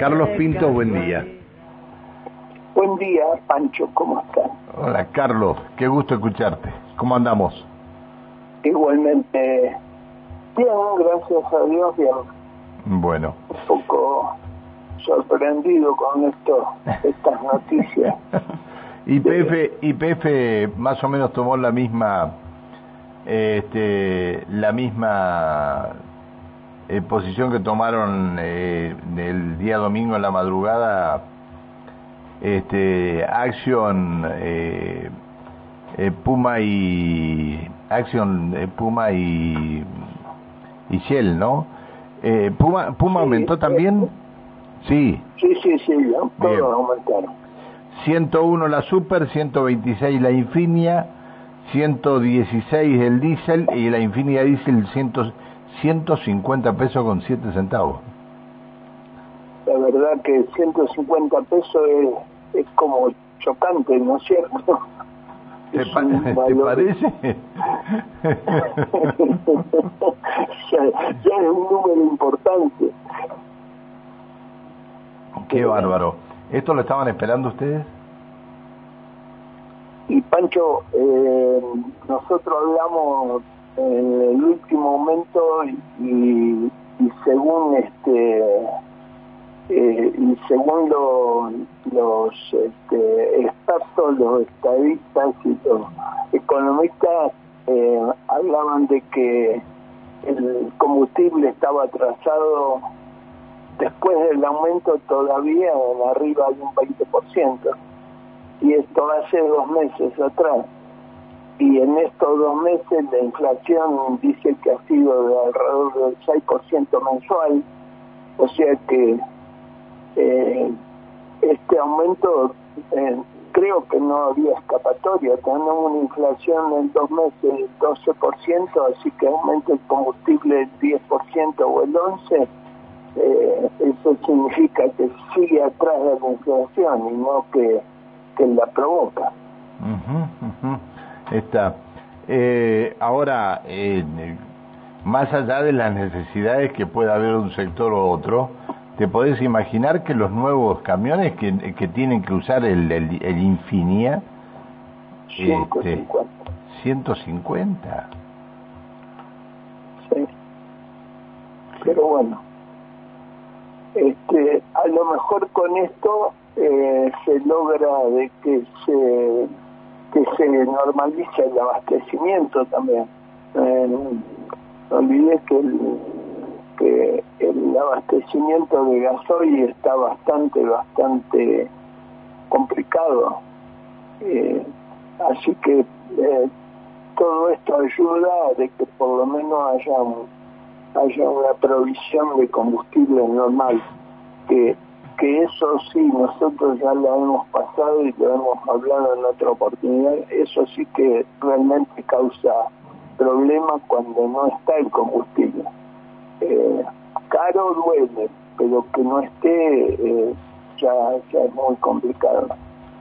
Carlos Pinto, buen día. Buen día, Pancho, ¿cómo estás? Hola, Carlos, qué gusto escucharte. ¿Cómo andamos? Igualmente, bien, gracias a Dios, bien. Bueno. Un poco sorprendido con esto, estas noticias. YPF, YPF más o menos tomó la misma, este, la misma eh, posición que tomaron eh, el día domingo en la madrugada este Action eh, eh Puma y Action eh, Puma y y Shell, ¿no? Eh, Puma Puma aumentó también. Sí. Sí, sí, sí, todos aumentaron. 101 la Super, 126 la Infinia, 116 el Diesel y la Infinia Diesel 100 150 pesos con 7 centavos. La verdad que 150 pesos es, es como chocante, ¿no es cierto? ¿Te, parece? ya, es un número importante. Qué bárbaro. ¿Esto lo estaban esperando ustedes? Y Pancho, eh, nosotros hablamos en el último momento y, según este eh, y según los este, expertos, los estadistas y los economistas eh, hablaban de que el combustible estaba atrasado después del aumento todavía arriba de un 20%. Y esto hace dos meses atrás y en estos dos meses la inflación dice que ha sido de alrededor del 6% mensual, o sea que eh, este aumento eh, creo que no había escapatoria, tenemos una inflación en dos meses del 12%, así que aumenta el combustible el 10% o el 11%, eh, eso significa que sigue atrás de la inflación y no que, que la provoca. Está. Eh, ahora, eh, más allá de las necesidades que pueda haber un sector u otro, ¿te podés imaginar que los nuevos camiones que, que tienen que usar el, el, Infinia... 150. Este, 150. Sí. Pero bueno, este, a lo mejor con esto eh, se logra de que se que se normalice el abastecimiento también. Eh, no olvides que el, abastecimiento de gasoil está bastante, bastante complicado. Eh, así que eh, todo esto ayuda de que por lo menos haya, haya una provisión de combustible normal, que eso sí, nosotros ya lo hemos pasado y lo hemos hablado en otra oportunidad, eso sí que realmente causa problemas cuando no está el combustible. Eh, caro duele, pero que no esté eh, ya, es muy complicado.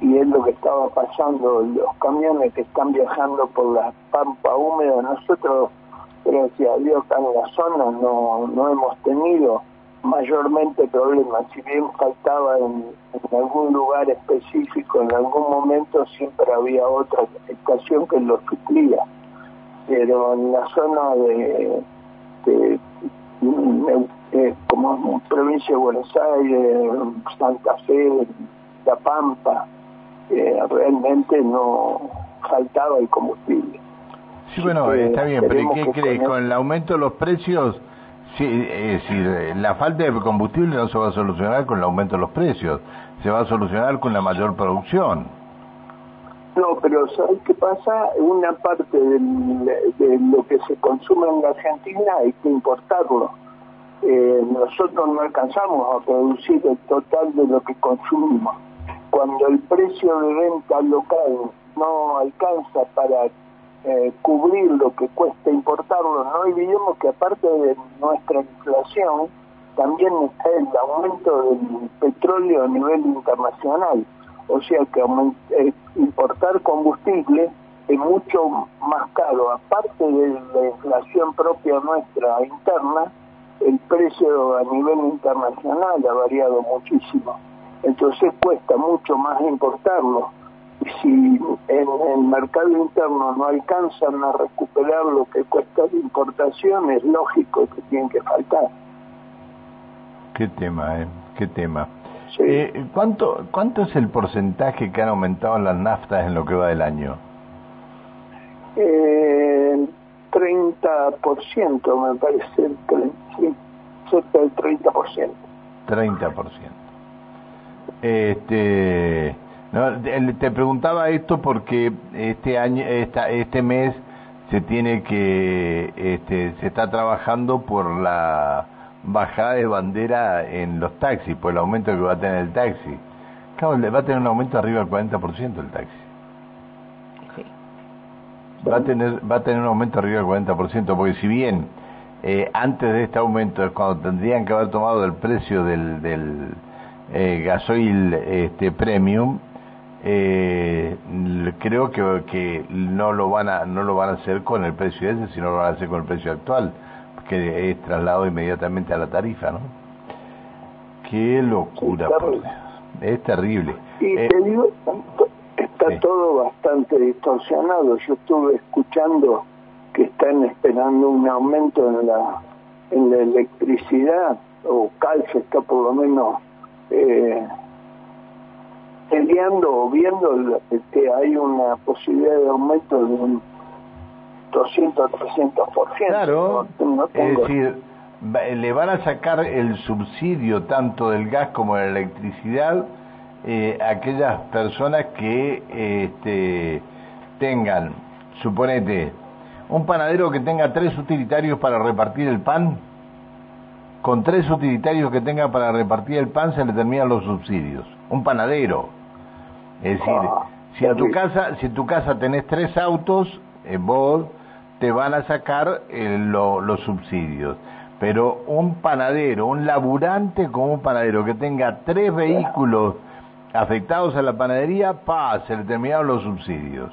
Y es lo que estaba pasando, los camiones que están viajando por la pampa húmeda, nosotros, gracias a Dios, acá en la zona no, no hemos tenido mayormente problemas. Si bien faltaba en, algún lugar específico, en algún momento siempre había otra estación que lo suplía. Pero en la zona de, de, como provincia de Buenos Aires, Santa Fe, La Pampa, eh, realmente no faltaba el combustible. Sí, bueno, está bien, pero ¿qué crees? Con el aumento de los precios Sí, es decir, la falta de combustible no se va a solucionar con el aumento de los precios, se va a solucionar con la mayor producción. No, pero ¿sabes qué pasa? Una parte de lo que se consume en la Argentina hay que importarlo. Eh, nosotros no alcanzamos a producir el total de lo que consumimos. Cuando el precio de venta local no alcanza para eh, cubrir lo que cuesta importarlo, no olvidemos que aparte de nuestra inflación, también está el aumento del petróleo a nivel internacional. O sea que eh, importar combustible es mucho más caro, aparte de la inflación propia nuestra interna, el precio a nivel internacional ha variado muchísimo. Entonces cuesta mucho más importarlo. Si en el mercado interno no alcanzan a recuperar lo que cuesta la importación, es lógico que tienen que faltar. Qué tema, ¿eh? Qué tema. Eh, ¿cuánto, ¿Cuánto es el porcentaje que han aumentado las naftas en lo que va del año? Eh, 30% me parece, sí, cerca del 30%. 30%. Este, no, te preguntaba esto porque este año, esta, este mes se tiene que, este, se está trabajando por la bajada de bandera en los taxis, por el aumento que va a tener el taxi. Claro, va a tener un aumento arriba del 40% el taxi. Va a tener va a tener un aumento arriba del 40%, porque si bien eh, antes de este aumento es cuando tendrían que haber tomado el precio del, del eh, gasoil este, premium, eh, creo que, que no lo van a no lo van a hacer con el precio ese, sino lo van a hacer con el precio actual que es trasladado inmediatamente a la tarifa, ¿no? Qué locura, por Dios. Es terrible. Y eh, te digo, está todo bastante distorsionado. Yo estuve escuchando que están esperando un aumento en la en la electricidad, o Calce está por lo menos eh, peleando o viendo que hay una posibilidad de aumento de un 200, 300%. Claro, es decir, le van a sacar el subsidio tanto del gas como de la electricidad eh, a aquellas personas que este, tengan, suponete, un panadero que tenga tres utilitarios para repartir el pan, con tres utilitarios que tenga para repartir el pan se le terminan los subsidios. Un panadero. Es decir, ah, si a tu casa, si en tu casa tenés tres autos, eh, vos te van a sacar eh, los subsidios. Pero un panadero, un laburante como un panadero que tenga tres vehículos afectados a la panadería, pa, se le terminaron los subsidios.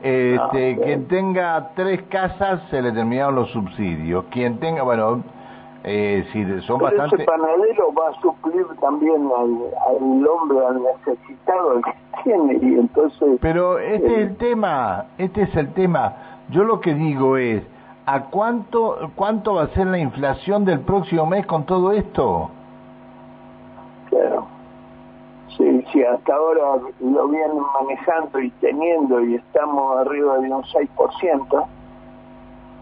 Este, ah, quien tenga tres casas, se le terminaron los subsidios. Quien tenga, bueno, eh, si son Pero bastante... ese panadero va a suplir también al, al hombre, al necesitado, que tiene, y entonces... Pero este es el tema, este es el tema yo lo que digo es, ¿a cuánto, cuánto va a ser la inflación del próximo mes con todo esto? Claro. Sí, sí, hasta ahora lo vienen manejando y teniendo y estamos arriba de un 6%.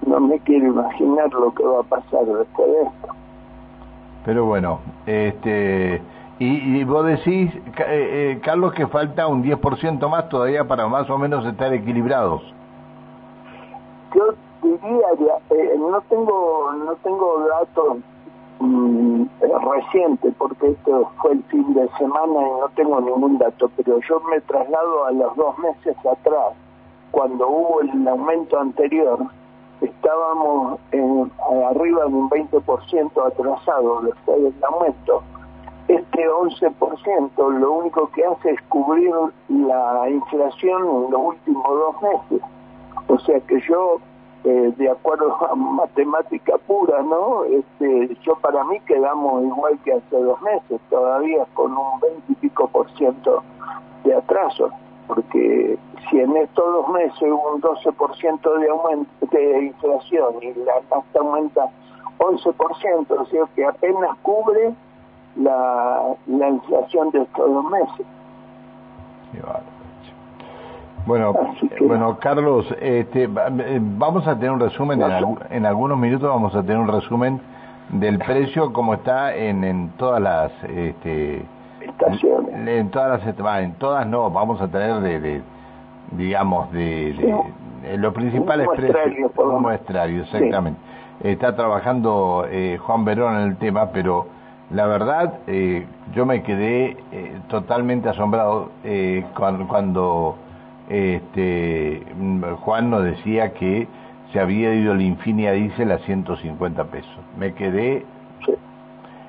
No me quiero imaginar lo que va a pasar después de esto. Pero bueno, este y, y vos decís, eh, eh, Carlos, que falta un 10% más todavía para más o menos estar equilibrados yo diría, eh, no tengo no tengo datos mm, recientes porque esto fue el fin de semana y no tengo ningún dato, pero yo me traslado a los dos meses atrás, cuando hubo el aumento anterior, estábamos en, arriba de un 20% atrasado después del aumento. Este 11% lo único que hace es cubrir la inflación en los últimos dos meses o sea que yo, eh, de acuerdo a matemática pura, ¿no? Este, yo para mí quedamos igual que hace dos meses, todavía con un 20 y pico por ciento de atraso, porque si en estos dos meses hubo un 12% de aumento de inflación y la tasa aumenta 11%, o sea que apenas cubre la, la inflación de estos dos meses. Bueno, bueno, Carlos, este, eh, vamos a tener un resumen en, algunos minutos vamos a tener un resumen del precio como está en, en todas las este, estaciones. En todas las en todas no, vamos a tener de, digamos de, los principales precios un muestrario, exactamente. Está trabajando eh, Juan Verón en el tema, pero la verdad eh, yo me quedé totalmente asombrado cuando, cuando este, Juan nos decía que se había ido el Infinia Diesel a 150 pesos. Me quedé...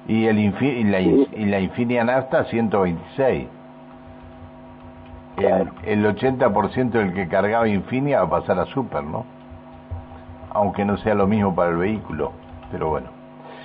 Y, el y, la, y la Infinia Nafta a 126. El, el 80% del que cargaba Infinia va a pasar a Super, ¿no? Aunque no sea lo mismo para el vehículo, pero bueno.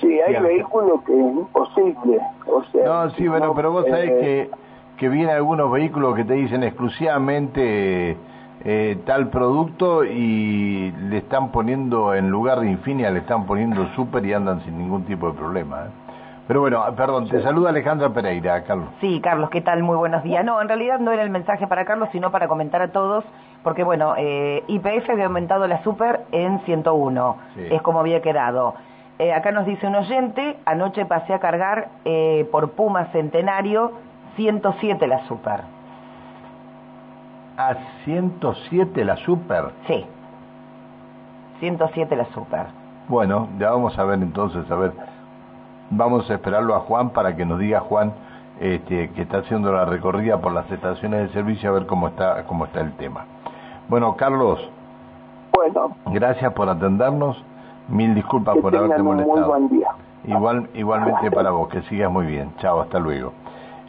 Sí, hay vehículos que es imposible. O sea, no, sí, bueno, pero vos sabés eh, que, que vienen algunos vehículos que te dicen exclusivamente eh, tal producto y le están poniendo, en lugar de Infinia, le están poniendo Super y andan sin ningún tipo de problema. ¿eh? Pero bueno, perdón, te saluda Alejandra Pereira, Carlos. Sí, Carlos, ¿qué tal? Muy buenos días. No, en realidad no era el mensaje para Carlos, sino para comentar a todos, porque bueno, eh, IPF había aumentado la Super en 101, es como había quedado. Eh, acá nos dice un oyente, anoche pasé a cargar eh, por Puma Centenario 107 la Super. ¿A 107 la Super? Sí, 107 la Super. Bueno, ya vamos a ver entonces, a ver Vamos a esperarlo a Juan para que nos diga Juan este, que está haciendo la recorrida por las estaciones de servicio a ver cómo está cómo está el tema. Bueno, Carlos. Bueno. Gracias por atendernos. Mil disculpas por haberte molestado. Igual, igualmente para vos, que sigas muy bien. Chao, hasta luego.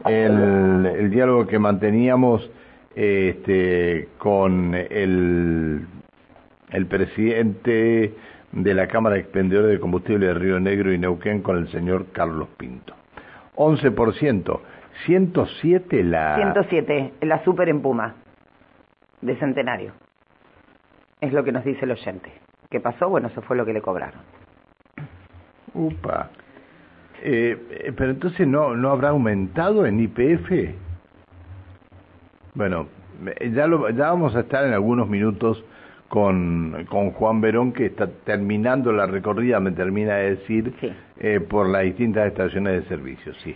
El, el diálogo que manteníamos este, con el, el presidente de la Cámara de Expendedores de Combustible de Río Negro y Neuquén con el señor Carlos Pinto. 11%, 107 la... 107, la super en Puma, de Centenario. Es lo que nos dice el oyente. ¿Qué pasó? Bueno, eso fue lo que le cobraron. Upa. Eh, eh pero entonces no, no habrá aumentado en IPF. Bueno, ya, lo, ya vamos a estar en algunos minutos con, con Juan Verón, que está terminando la recorrida, me termina de decir, eh, por las distintas estaciones de servicio, sí.